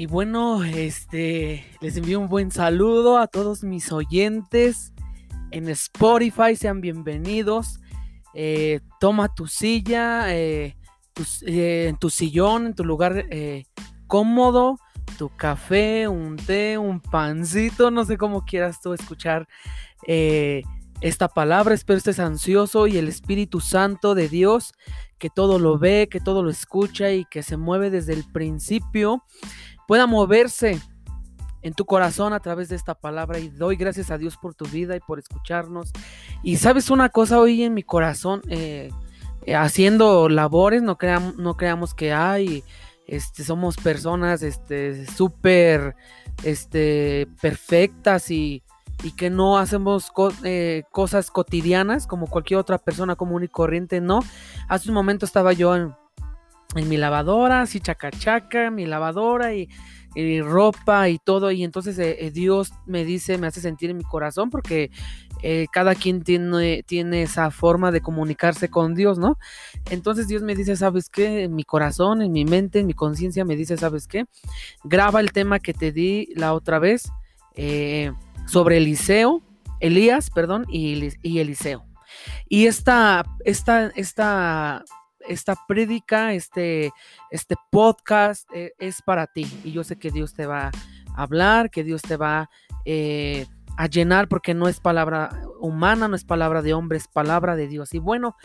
Y bueno, este, les envío un buen saludo a todos mis oyentes en Spotify, sean bienvenidos. Eh, toma tu silla, eh, eh, en tu sillón, en tu lugar cómodo, tu café, un té, un pancito, no sé cómo quieras tú escuchar esta palabra. Espero estés ansioso y el Espíritu Santo de Dios, que todo lo ve, que todo lo escucha y que se mueve desde el principio pueda moverse en tu corazón a través de esta palabra y doy gracias a Dios por tu vida y por escucharnos. Y sabes una cosa hoy en mi corazón, eh, haciendo labores, no, creamos, no creamos que hay, este, somos personas este, súper este, perfectas y, y, que no hacemos eh, cosas cotidianas como cualquier otra persona común y corriente, no. Hace un momento estaba yo en en mi lavadora, así chacachaca, mi lavadora y, ropa y todo. Y entonces eh, eh, Dios me dice, me hace sentir en mi corazón porque eh, cada quien tiene, tiene esa forma de comunicarse con Dios, ¿no? Entonces Dios me dice, ¿sabes qué? En mi corazón, en mi mente, en mi conciencia me dice, ¿sabes qué? Graba el tema que te di la otra vez sobre Eliseo, Elías, perdón, y, y Eliseo. Y esta, esta, esta esta prédica, este, este podcast eh, es para ti. Y yo sé que Dios te va a hablar, que Dios te va eh, a llenar, porque no es palabra humana, no es palabra de hombre, es palabra de Dios. Y bueno,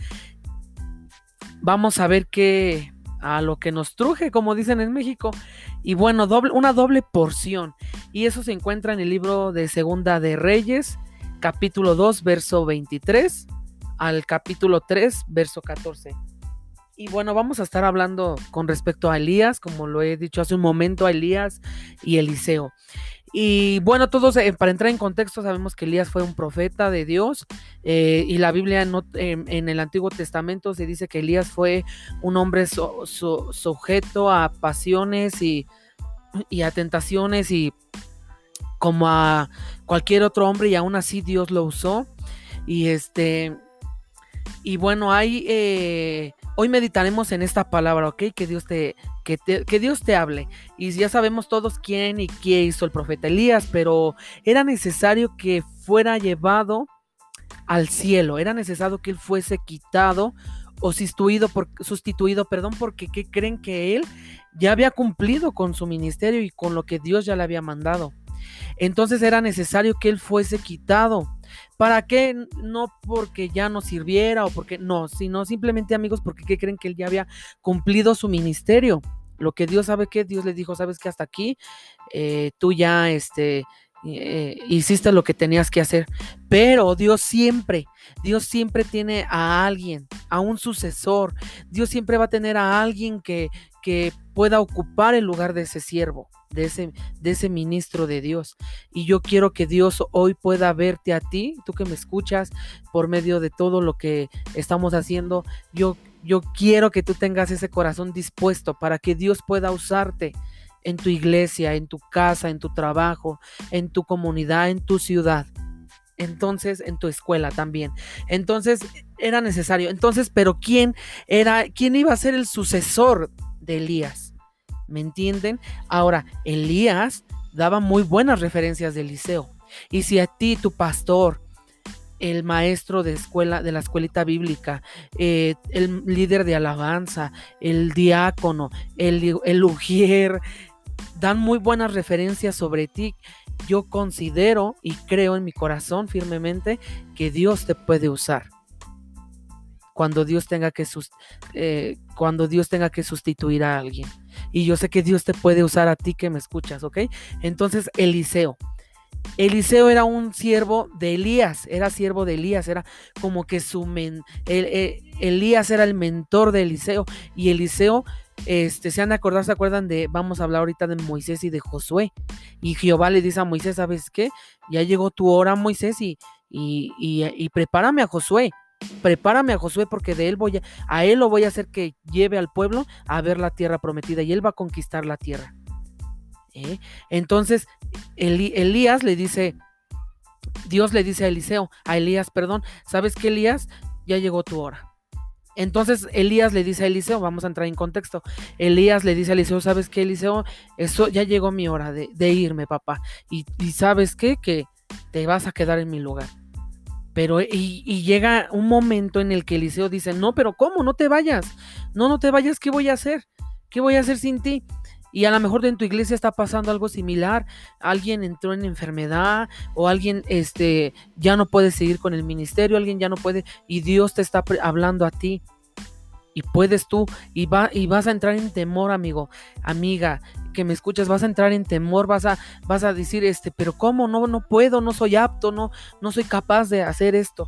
vamos a ver qué a lo que nos truje, como dicen en México. Y bueno, doble, una doble porción. Y eso se encuentra en el libro de Segunda de Reyes, capítulo 2, verso 23 al capítulo 3, verso 14. Y bueno, vamos a estar hablando con respecto a Elías, como lo he dicho hace un momento, a Elías y Eliseo. Y bueno, todos, eh, para entrar en contexto, sabemos que Elías fue un profeta de Dios eh, y la Biblia no, en el Antiguo Testamento se dice que Elías fue un hombre sujeto a pasiones y, y a tentaciones y como a cualquier otro hombre y aún así Dios lo usó. Y este, y bueno, hay... Eh, Hoy meditaremos en esta palabra, ¿ok? Que Dios te, que, que Dios te hable. Y ya sabemos todos quién y qué hizo el profeta Elías, pero era necesario que fuera llevado al cielo, era necesario que él fuese quitado o sustituido, por, sustituido, perdón, porque ¿qué creen que él ya había cumplido con su ministerio y con lo que Dios ya le había mandado? Entonces era necesario que él fuese quitado. ¿Para qué? No porque ya no sirviera o porque no, sino simplemente amigos porque ¿qué creen que él ya había cumplido su ministerio? Lo que Dios sabe que Dios le dijo, sabes que hasta aquí eh, tú ya este, eh, hiciste lo que tenías que hacer. Pero Dios siempre, Dios siempre tiene a alguien, a un sucesor. Dios siempre va a tener a alguien que, que pueda ocupar el lugar de ese siervo, de ese, de ese ministro de Dios. Y yo quiero que Dios hoy pueda verte a ti, tú que me escuchas por medio de todo lo que estamos haciendo. Yo, yo quiero que tú tengas ese corazón dispuesto para que Dios pueda usarte en tu iglesia, en tu casa, en tu trabajo, en tu comunidad, en tu ciudad. Entonces, en tu escuela también. Entonces, era necesario. Entonces, pero ¿quién era, quién iba a ser el sucesor de Elías? ¿Me entienden? Ahora, Elías daba muy buenas referencias de Eliseo. Y si a ti, tu pastor, el maestro de escuela, de la escuelita bíblica, eh, el líder de alabanza, el diácono, el, el ujier, dan muy buenas referencias sobre ti. Yo considero y creo en mi corazón firmemente que Dios te puede usar. Cuando Dios tenga que, eh, cuando Dios tenga que sustituir a alguien. Y yo sé que Dios te puede usar a ti que me escuchas, ¿ok? Entonces, Eliseo. Eliseo era un siervo de Elías, era siervo de Elías, era como que su men, eh, Elías era el mentor de Eliseo y Eliseo este, se han de acordar, se acuerdan de, vamos a hablar ahorita de Moisés y de Josué. Y Jehová le dice a Moisés, ¿sabes qué? Ya llegó tu hora, Moisés, y, y, y, prepárame a Josué. Prepárame a Josué porque de él voy a, a él lo voy a hacer que lleve al pueblo a ver la tierra prometida y él va a conquistar la tierra. ¿Eh? Entonces, Elías le dice, Dios le dice a Eliseo, a Elías, perdón, ¿sabes qué, Elías? Ya llegó tu hora Entonces Elías le dice a Eliseo, vamos a entrar en contexto, Elías le dice a Eliseo, ¿sabes qué, Eliseo? Eso ya llegó mi hora de, irme, papá. Y, ¿sabes qué? Que te vas a quedar en mi lugar. Pero, y, y, llega un momento en el que Eliseo dice, no, pero ¿cómo? No te vayas. No, no te vayas, ¿qué voy a hacer? ¿Qué voy a hacer sin ti? Y a lo mejor en tu iglesia está pasando algo similar. Alguien entró en enfermedad o alguien este, ya no puede seguir con el ministerio, alguien ya no puede y Dios te está hablando a ti. Y puedes tú y, va, y vas a entrar en temor, amigo, amiga, que me escuchas, vas a entrar en temor, vas a, vas a decir, este, pero ¿cómo? No, no puedo, no soy apto, no, no soy capaz de hacer esto.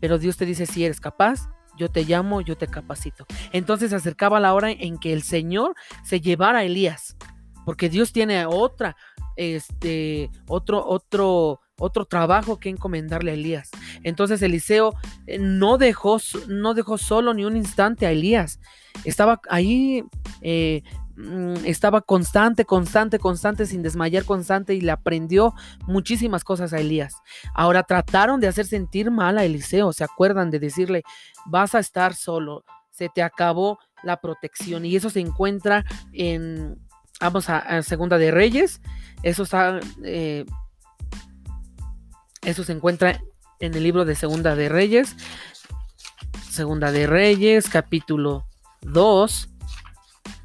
Pero Dios te dice, si eres capaz, yo te llamo, yo te capacito. Entonces se acercaba la hora en que el Señor se llevara a Elías, porque Dios tiene otra, este, otro, otro, otro trabajo que encomendarle a Elías. Entonces Eliseo eh, no dejó, no dejó solo ni un instante a Elías. Estaba ahí eh, Mm, estaba constante, constante, constante, sin desmayar, constante, y le aprendió muchísimas cosas a Elías. Ahora trataron de hacer sentir mal a Eliseo, se acuerdan de decirle, vas a estar solo, se te acabó la protección, y eso se encuentra en, vamos a, Segunda de Reyes, eso está, eh, eso se encuentra en el libro de Segunda de Reyes, Segunda de Reyes, capítulo 2,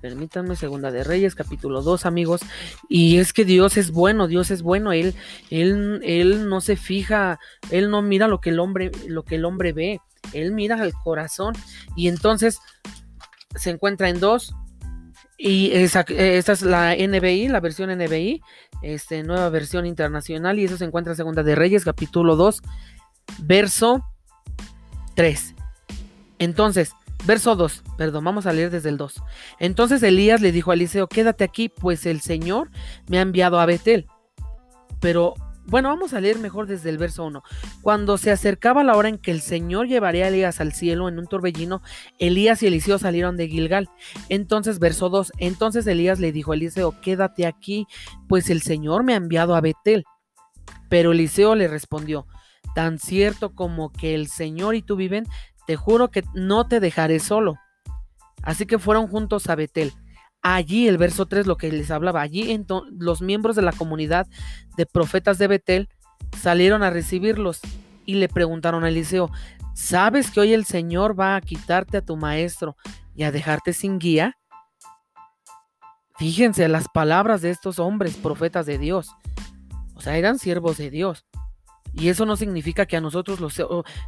Permítanme, Segunda de Reyes, capítulo 2, amigos. Y es que Dios es bueno, Dios es bueno. Él, él, él no se fija, él no mira lo que el hombre, lo que el hombre ve. Él mira al corazón. Y entonces se encuentra en dos. Y esa, esta es la NBI, la versión NBI, este, nueva versión internacional. Y eso se encuentra en Segunda de Reyes, capítulo 2, verso 3. Entonces, Verso 2, perdón, vamos a leer desde el 2. Entonces Elías le dijo a Eliseo, quédate aquí, pues el Señor me ha enviado a Betel. Pero bueno, vamos a leer mejor desde el verso 1. Cuando se acercaba la hora en que el Señor llevaría a Elías al cielo en un torbellino, Elías y Eliseo salieron de Gilgal. Entonces, verso 2, entonces Elías le dijo a Eliseo, quédate aquí, pues el Señor me ha enviado a Betel. Pero Eliseo le respondió, tan cierto como que el Señor y tú viven, te juro que no te dejaré solo. Así que fueron juntos a Betel. Allí, el verso 3, lo que les hablaba, allí los miembros de la comunidad de profetas de Betel salieron a recibirlos y le preguntaron a Eliseo, ¿sabes que hoy el Señor va a quitarte a tu maestro y a dejarte sin guía? Fíjense las palabras de estos hombres profetas de Dios. O sea, eran siervos de Dios. Y eso no significa que a nosotros los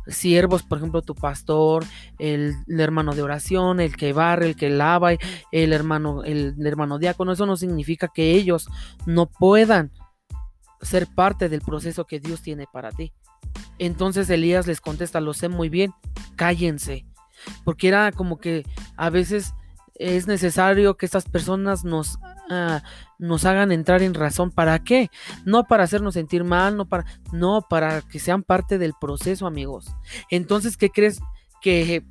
siervos, por ejemplo, tu pastor, el, hermano de oración, el que barre, el que lava, el hermano, el, hermano diácono, eso no significa que ellos no puedan ser parte del proceso que Dios tiene para ti. Entonces Elías les contesta, lo sé muy bien, cállense. Porque era como que a veces es necesario que estas personas nos, ah, nos hagan entrar en razón. ¿Para qué? No para hacernos sentir mal, no para, no, para que sean parte del proceso, amigos. Entonces, ¿qué crees? Que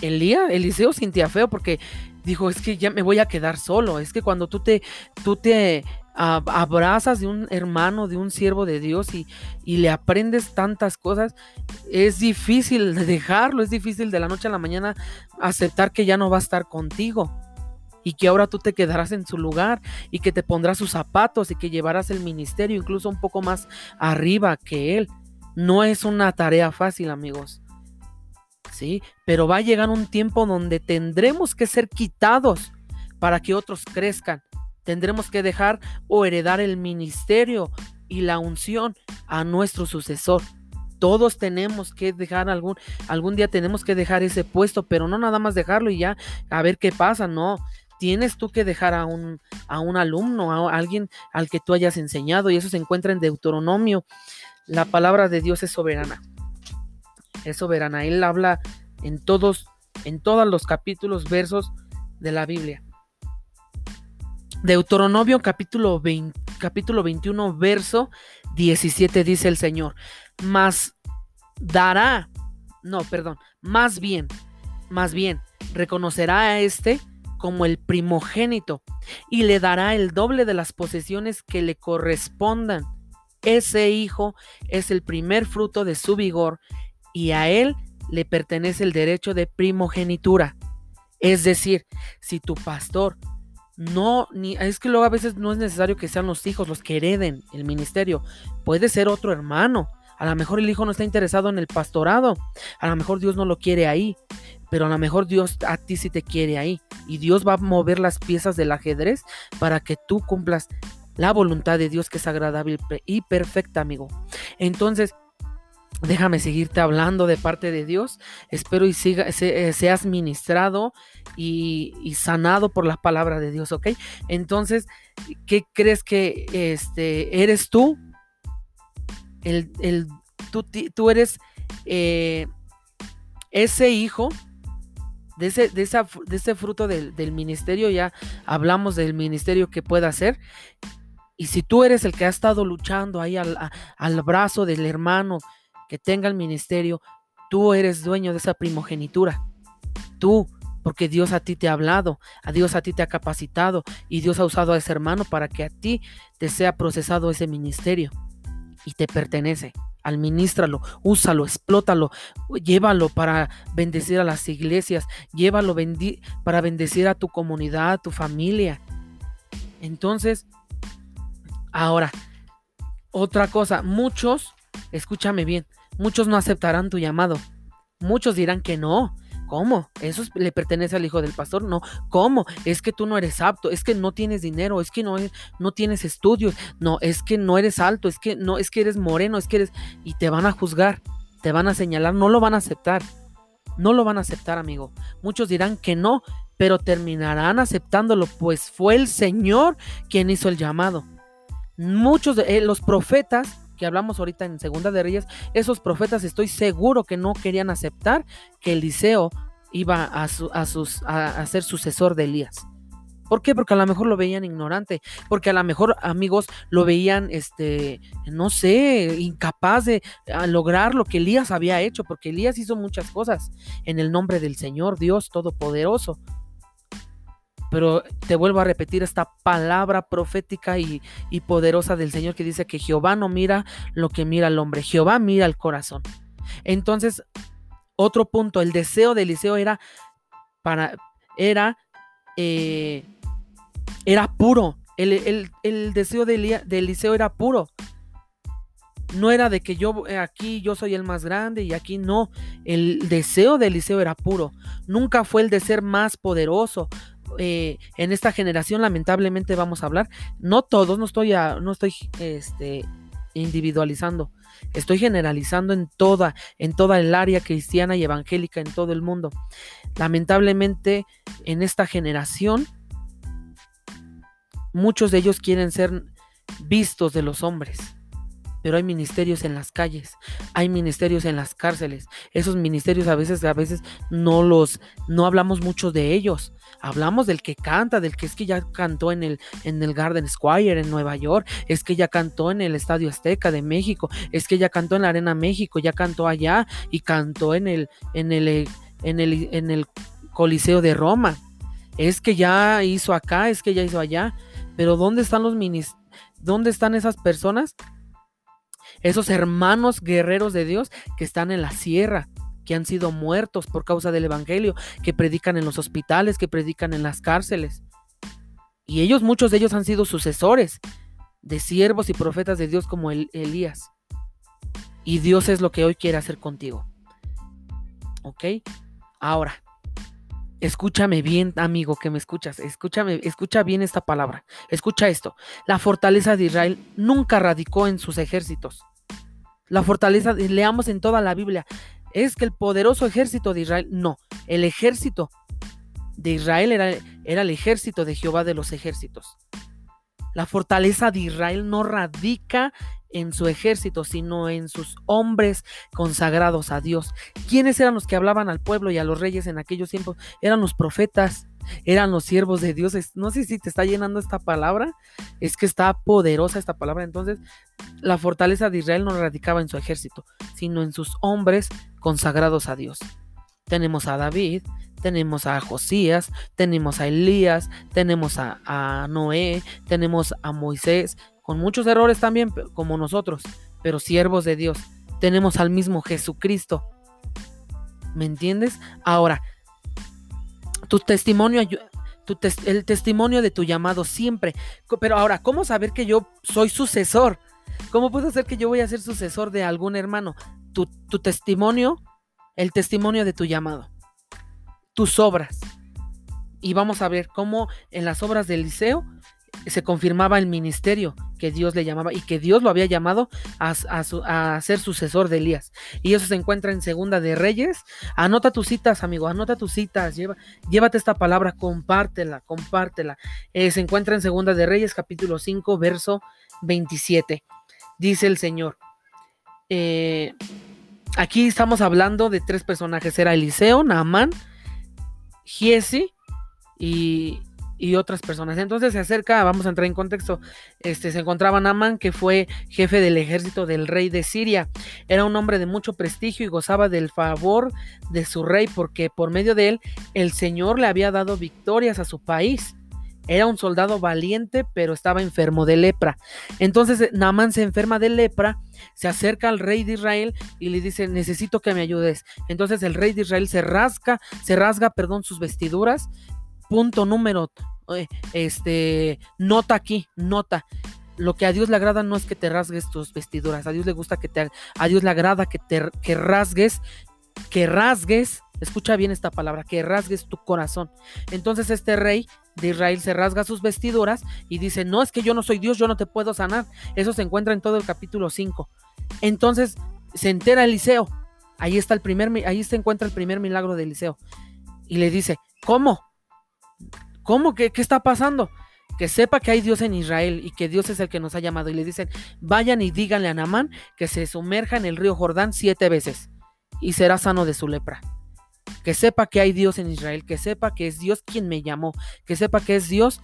Elías, Eliseo sentía feo porque dijo, es que ya me voy a quedar solo. Es que cuando tú te, tú te abrazas de un hermano, de un siervo de Dios y, y, le aprendes tantas cosas, es difícil dejarlo, es difícil de la noche a la mañana aceptar que ya no va a estar contigo y que ahora tú te quedarás en su lugar y que te pondrás sus zapatos y que llevarás el ministerio incluso un poco más arriba que él. No es una tarea fácil, amigos. Sí, pero va a llegar un tiempo donde tendremos que ser quitados para que otros crezcan tendremos que dejar o heredar el ministerio y la unción a nuestro sucesor. Todos tenemos que dejar algún, algún día tenemos que dejar ese puesto, pero no nada más dejarlo y ya a ver qué pasa, no. Tienes tú que dejar a un, a un alumno, a alguien al que tú hayas enseñado, y eso se encuentra en Deuteronomio. La palabra de Dios es soberana. Es soberana. Él habla en todos, en todos los capítulos, versos de la Biblia. Deuteronomio capítulo, 20, capítulo 21, verso 17 dice el Señor, mas dará, no, perdón, más bien, más bien, reconocerá a este como el primogénito y le dará el doble de las posesiones que le correspondan. Ese hijo es el primer fruto de su vigor y a él le pertenece el derecho de primogenitura. Es decir, si tu pastor no, ni, es que luego a veces no es necesario que sean los hijos los que hereden el ministerio, puede ser otro hermano. A lo mejor el hijo no está interesado en el pastorado, a lo mejor Dios no lo quiere ahí, pero a lo mejor Dios a ti sí te quiere ahí. Y Dios va a mover las piezas del ajedrez para que tú cumplas la voluntad de Dios que es agradable y perfecta, amigo. Entonces, Déjame seguirte hablando de parte de Dios. Espero y siga, eh, seas ministrado y, sanado por la palabra de Dios, ¿ok? Entonces, ¿qué crees que este, eres tú? El, el, tú, eres eh, ese hijo de ese, de ese fruto del, ministerio. Ya hablamos del ministerio que pueda hacer. Y si tú eres el que ha estado luchando ahí al, al brazo del hermano, que tenga el ministerio, tú eres dueño de esa primogenitura. Tú, porque Dios a ti te ha hablado, a Dios a ti te ha capacitado y Dios ha usado a ese hermano para que a ti te sea procesado ese ministerio y te pertenece. Administralo, úsalo, explótalo, llévalo para bendecir a las iglesias, llévalo para bendecir a tu comunidad, a tu familia. Entonces, ahora, otra cosa, muchos, escúchame bien, Muchos no aceptarán tu llamado. Muchos dirán que no. ¿Cómo? ¿Eso le pertenece al hijo del pastor? No. ¿Cómo? Es que tú no eres apto, es que no tienes dinero, es que no, no tienes estudios, no, es que no eres alto, es que no, es que eres moreno, es que eres... Y te van a juzgar, te van a señalar, no lo van a aceptar. No lo van a aceptar, amigo. Muchos dirán que no, pero terminarán aceptándolo, pues fue el Señor quien hizo el llamado. Muchos de eh, los profetas que hablamos ahorita en Segunda de Reyes, esos profetas estoy seguro que no querían aceptar que Eliseo iba a, a, ser sucesor de Elías. ¿Por qué? Porque a lo mejor lo veían ignorante, porque a lo mejor amigos lo veían, este, no sé, incapaz de lograr lo que Elías había hecho, porque Elías hizo muchas cosas en el nombre del Señor Dios Todopoderoso. Pero te vuelvo a repetir esta palabra profética y, poderosa del Señor que dice que Jehová no mira lo que mira el hombre, Jehová mira el corazón. Entonces, otro punto, el deseo de Eliseo era para, era, eh, era puro. El, deseo de, de Eliseo era puro. No era de que yo eh, aquí yo soy el más grande y aquí no. El deseo de Eliseo era puro. Nunca fue el de ser más poderoso. Eh, en esta generación lamentablemente vamos a hablar, no todos, no estoy, no estoy este, individualizando, estoy generalizando en toda, en toda el área cristiana y evangélica en todo el mundo. Lamentablemente en esta generación, muchos de ellos quieren ser vistos de los hombres pero hay ministerios en las calles, hay ministerios en las cárceles. Esos ministerios a veces, a veces no los, no hablamos mucho de ellos. Hablamos del que canta, del que es que ya cantó en el, en el Garden Square en Nueva York, es que ya cantó en el Estadio Azteca de México, es que ya cantó en la Arena México, ya cantó allá y cantó en el, en el, en el, en el Coliseo de Roma. Es que ya hizo acá, es que ya hizo allá. Pero ¿dónde están los ministerios? ¿Dónde están esas personas esos hermanos guerreros de Dios que están en la sierra, que han sido muertos por causa del Evangelio, que predican en los hospitales, que predican en las cárceles. Y ellos, muchos de ellos han sido sucesores de siervos y profetas de Dios como Elías. Y Dios es lo que hoy quiere hacer contigo. ¿Ok? Ahora, escúchame bien, amigo, que me escuchas. Escúchame, escucha bien esta palabra. Escucha esto. La fortaleza de Israel nunca radicó en sus ejércitos. La fortaleza, leamos en toda la Biblia, es que el poderoso ejército de Israel, no, el ejército de Israel era, era el ejército de Jehová de los ejércitos. La fortaleza de Israel no radica en su ejército, sino en sus hombres consagrados a Dios. ¿Quiénes eran los que hablaban al pueblo y a los reyes en aquellos tiempos? Eran los profetas eran los siervos de Dios. No sé si te está llenando esta palabra, es que está poderosa esta palabra. Entonces, la fortaleza de Israel no radicaba en su ejército, sino en sus hombres consagrados a Dios. Tenemos a David, tenemos a Josías, tenemos a Elías, tenemos a, a Noé, tenemos a Moisés, con muchos errores también, como nosotros, pero siervos de Dios. Tenemos al mismo Jesucristo, ¿Me entiendes? Ahora, tu testimonio, el testimonio de tu llamado siempre. Pero ahora, ¿cómo saber que yo soy sucesor? ¿Cómo puedo ser que yo voy a ser sucesor de algún hermano? Tu, tu testimonio, el testimonio de tu llamado, tus obras. Y vamos a ver cómo en las obras del liceo se confirmaba el ministerio que Dios le llamaba y que Dios lo había llamado a, ser sucesor de Elías. Y eso se encuentra en Segunda de Reyes. Anota tus citas, amigo, anota tus citas, lleva, llévate esta palabra, compártela, compártela. Eh, se encuentra en Segunda de Reyes, capítulo 5, verso 27. Dice el Señor. Eh, aquí estamos hablando de tres personajes. Era Eliseo, Naamán, Giesi y, y otras personas. Entonces se acerca, vamos a entrar en contexto, este, se encontraba Naaman, que fue jefe del ejército del rey de Siria. Era un hombre de mucho prestigio y gozaba del favor de su rey, porque por medio de él el Señor le había dado victorias a su país. Era un soldado valiente, pero estaba enfermo de lepra. Entonces Naamán se enferma de lepra, se acerca al rey de Israel y le dice, necesito que me ayudes. Entonces el rey de Israel se rasga, se rasga, perdón, sus vestiduras. Punto número este, nota aquí, nota. Lo que a Dios le agrada no es que te rasgues tus vestiduras, a Dios le gusta que te, a Dios le agrada que te que rasgues, que rasgues, escucha bien esta palabra, que rasgues tu corazón. Entonces este rey de Israel se rasga sus vestiduras y dice, no es que yo no soy Dios, yo no te puedo sanar. Eso se encuentra en todo el capítulo 5. Entonces se entera Eliseo, ahí está el primer, ahí se encuentra el primer milagro de Eliseo. Y le dice, ¿cómo? ¿Cómo? ¿Qué, ¿Qué está pasando? Que sepa que hay Dios en Israel y que Dios es el que nos ha llamado. Y le dicen, vayan y díganle a Namán que se sumerja en el río Jordán siete veces y será sano de su lepra. Que sepa que hay Dios en Israel, que sepa que es Dios quien me llamó, que sepa que es Dios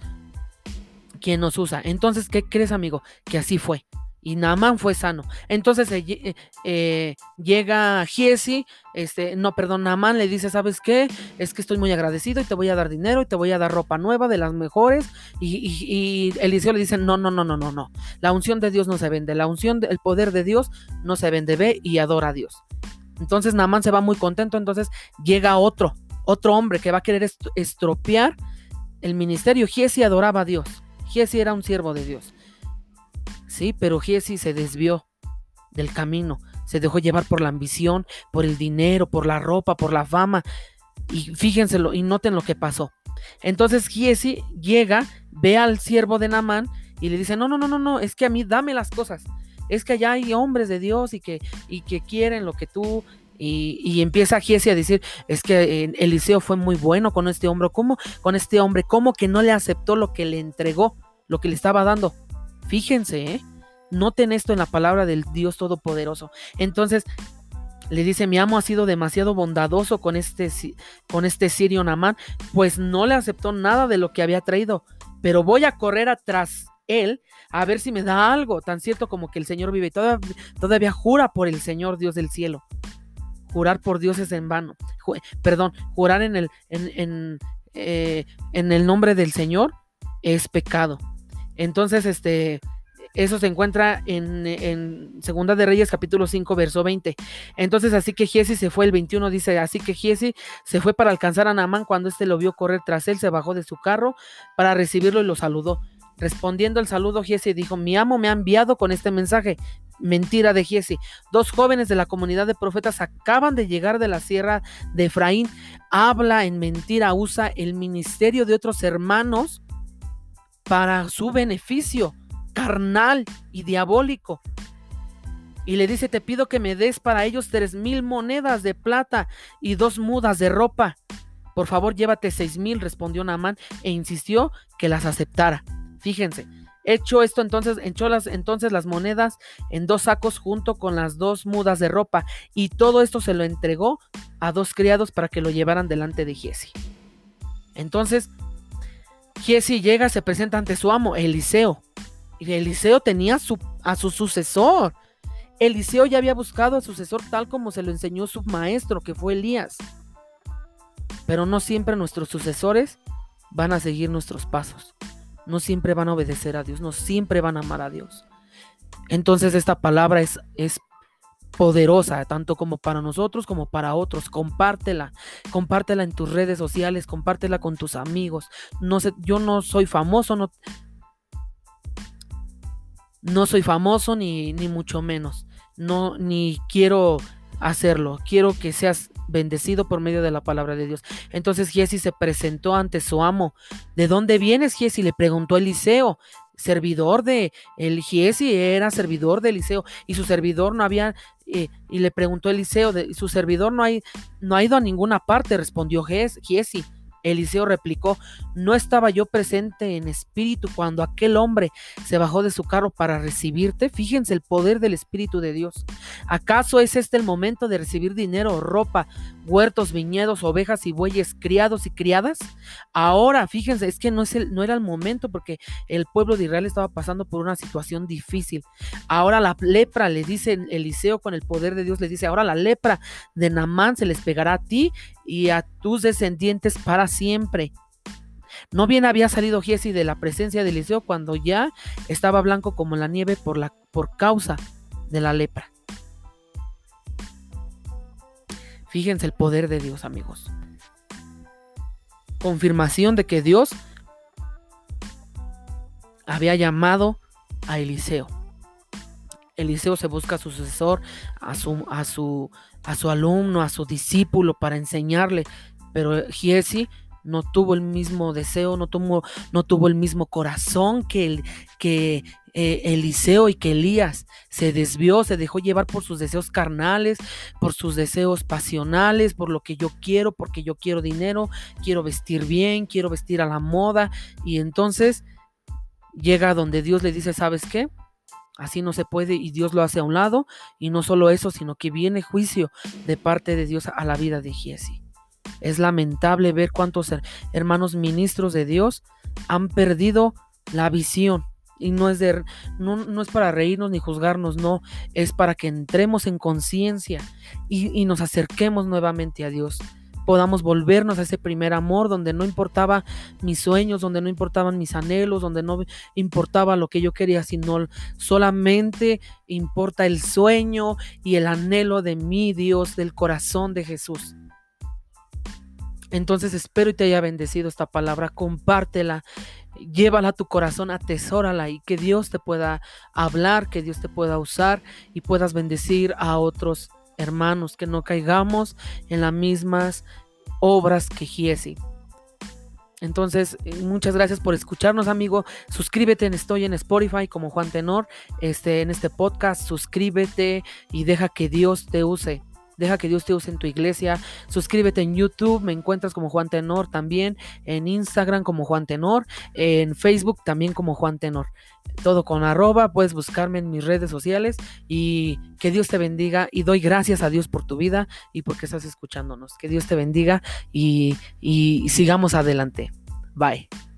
quien nos usa. Entonces, ¿qué crees, amigo? Que así fue y Naamán fue sano. Entonces eh, eh, llega Giesi, este, no, perdón, Naamán le dice, ¿sabes qué? Es que estoy muy agradecido y te voy a dar dinero y te voy a dar ropa nueva de las mejores. Y, Eliseo le dice, no, no, no, no, no, no. La unción de Dios no se vende, la unción, el poder de Dios no se vende, ve y adora a Dios. Entonces Naamán se va muy contento, entonces llega otro, otro hombre que va a querer estropear el ministerio. Giesi adoraba a Dios. Giesi era un siervo de Dios. Sí, pero Giesi se desvió del camino, se dejó llevar por la ambición, por el dinero, por la ropa, por la fama. Y fíjenselo y noten lo que pasó. Entonces Giesi llega, ve al siervo de Namán y le dice, no, no, no, no, no, es que a mí dame las cosas. Es que allá hay hombres de Dios y que, y que quieren lo que tú y, y, empieza Giesi a decir, es que eh, Eliseo fue muy bueno con este hombre, ¿cómo? Con este hombre, ¿cómo que no le aceptó lo que le entregó, lo que le estaba dando? Fíjense, ¿eh? Noten esto en la palabra del Dios Todopoderoso. Entonces, le dice, mi amo ha sido demasiado bondadoso con este, con este sirio Namán, pues no le aceptó nada de lo que había traído, pero voy a correr atrás él a ver si me da algo, tan cierto como que el Señor vive. Todavía, todavía jura por el Señor Dios del cielo. Jurar por Dios es en vano. perdón, jurar en el, en, eh, en el nombre del Señor es pecado. Entonces, este, eso se encuentra en, Segunda de Reyes capítulo 5 verso 20. Entonces así que Giesi se fue, el 21 dice, así que Giesi se fue para alcanzar a Naamán cuando éste lo vio correr tras él, se bajó de su carro para recibirlo y lo saludó. Respondiendo al saludo, Giesi dijo, mi amo me ha enviado con este mensaje. Mentira de Giesi. Dos jóvenes de la comunidad de profetas acaban de llegar de la sierra de Efraín. Habla en mentira, usa el ministerio de otros hermanos para su beneficio carnal y diabólico. Y le dice, te pido que me des para ellos tres mil monedas de plata y dos mudas de ropa. Por favor, llévate seis mil, respondió Naamán e insistió que las aceptara. Fíjense, hecho esto entonces, echó las, entonces las monedas en dos sacos junto con las dos mudas de ropa y todo esto se lo entregó a dos criados para que lo llevaran delante de Giesi. Entonces, Giesi llega, se presenta ante su amo, Eliseo. Eliseo tenía a su sucesor. Eliseo ya había buscado a su sucesor tal como se lo enseñó su maestro, que fue Elías. Pero no siempre nuestros sucesores van a seguir nuestros pasos. No siempre van a obedecer a Dios, no siempre van a amar a Dios. Entonces esta palabra es, es poderosa, tanto como para nosotros como para otros. Compártela, compártela en tus redes sociales, compártela con tus amigos. No sé, yo no soy famoso, no, no soy famoso ni, ni mucho menos. No, ni quiero hacerlo. Quiero que seas bendecido por medio de la palabra de Dios. Entonces Giesi se presentó ante su amo. ¿De dónde vienes, Giesi? Le preguntó Eliseo servidor de el Giesi era servidor de Eliseo y su servidor no había eh, y le preguntó Eliseo de, su servidor no hay no ha ido a ninguna parte respondió Giesi Eliseo replicó, ¿no estaba yo presente en espíritu cuando aquel hombre se bajó de su carro para recibirte? Fíjense el poder del Espíritu de Dios. ¿Acaso es este el momento de recibir dinero, ropa, huertos, viñedos, ovejas y bueyes, criados y criadas? Ahora, fíjense, es que no, es el, no era el momento porque el pueblo de Israel estaba pasando por una situación difícil. Ahora la lepra, le dice Eliseo con el poder de Dios, le dice, ahora la lepra de Namán se les pegará a ti y a tus descendientes para siempre. No bien había salido Giesi de la presencia de Eliseo cuando ya estaba blanco como la nieve por, la, por causa de la lepra. Fíjense el poder de Dios, amigos. Confirmación de que Dios había llamado a Eliseo. Eliseo se busca a su sucesor, a su, a su, a su alumno, a su discípulo para enseñarle, pero Giesi no tuvo el mismo deseo, no tuvo, no tuvo el mismo corazón que, que eh, Eliseo y que Elías. Se desvió, se dejó llevar por sus deseos carnales, por sus deseos pasionales, por lo que yo quiero, porque yo quiero dinero, quiero vestir bien, quiero vestir a la moda. Y entonces llega donde Dios le dice, ¿sabes qué? Así no se puede y Dios lo hace a un lado. Y no solo eso, sino que viene juicio de parte de Dios a la vida de Giesi. Es lamentable ver cuántos hermanos ministros de Dios han perdido la visión. Y no es, de, no, es para reírnos ni juzgarnos, no, es para que entremos en conciencia y nos acerquemos nuevamente a Dios podamos volvernos a ese primer amor donde no importaba mis sueños, donde no importaban mis anhelos, donde no importaba lo que yo quería, sino solamente importa el sueño y el anhelo de mi Dios, del corazón de Jesús. Entonces espero y te haya bendecido esta palabra, compártela, llévala a tu corazón, atesórala y que Dios te pueda hablar, que Dios te pueda usar y puedas bendecir a otros hermanos, que no caigamos en las mismas obras que Giesi. Entonces, eh, muchas gracias por escucharnos, amigo. Suscríbete, estoy en Spotify como Juan Tenor, este, en este podcast. Suscríbete y deja que Dios te use. Deja que Dios te use en tu iglesia. Suscríbete en YouTube, me encuentras como Juan Tenor también. En Instagram como Juan Tenor. En Facebook también como Juan Tenor. Todo con arroba, puedes buscarme en mis redes sociales y que Dios te bendiga y doy gracias a Dios por tu vida y porque estás escuchándonos. Que Dios te bendiga y, y sigamos adelante. Bye.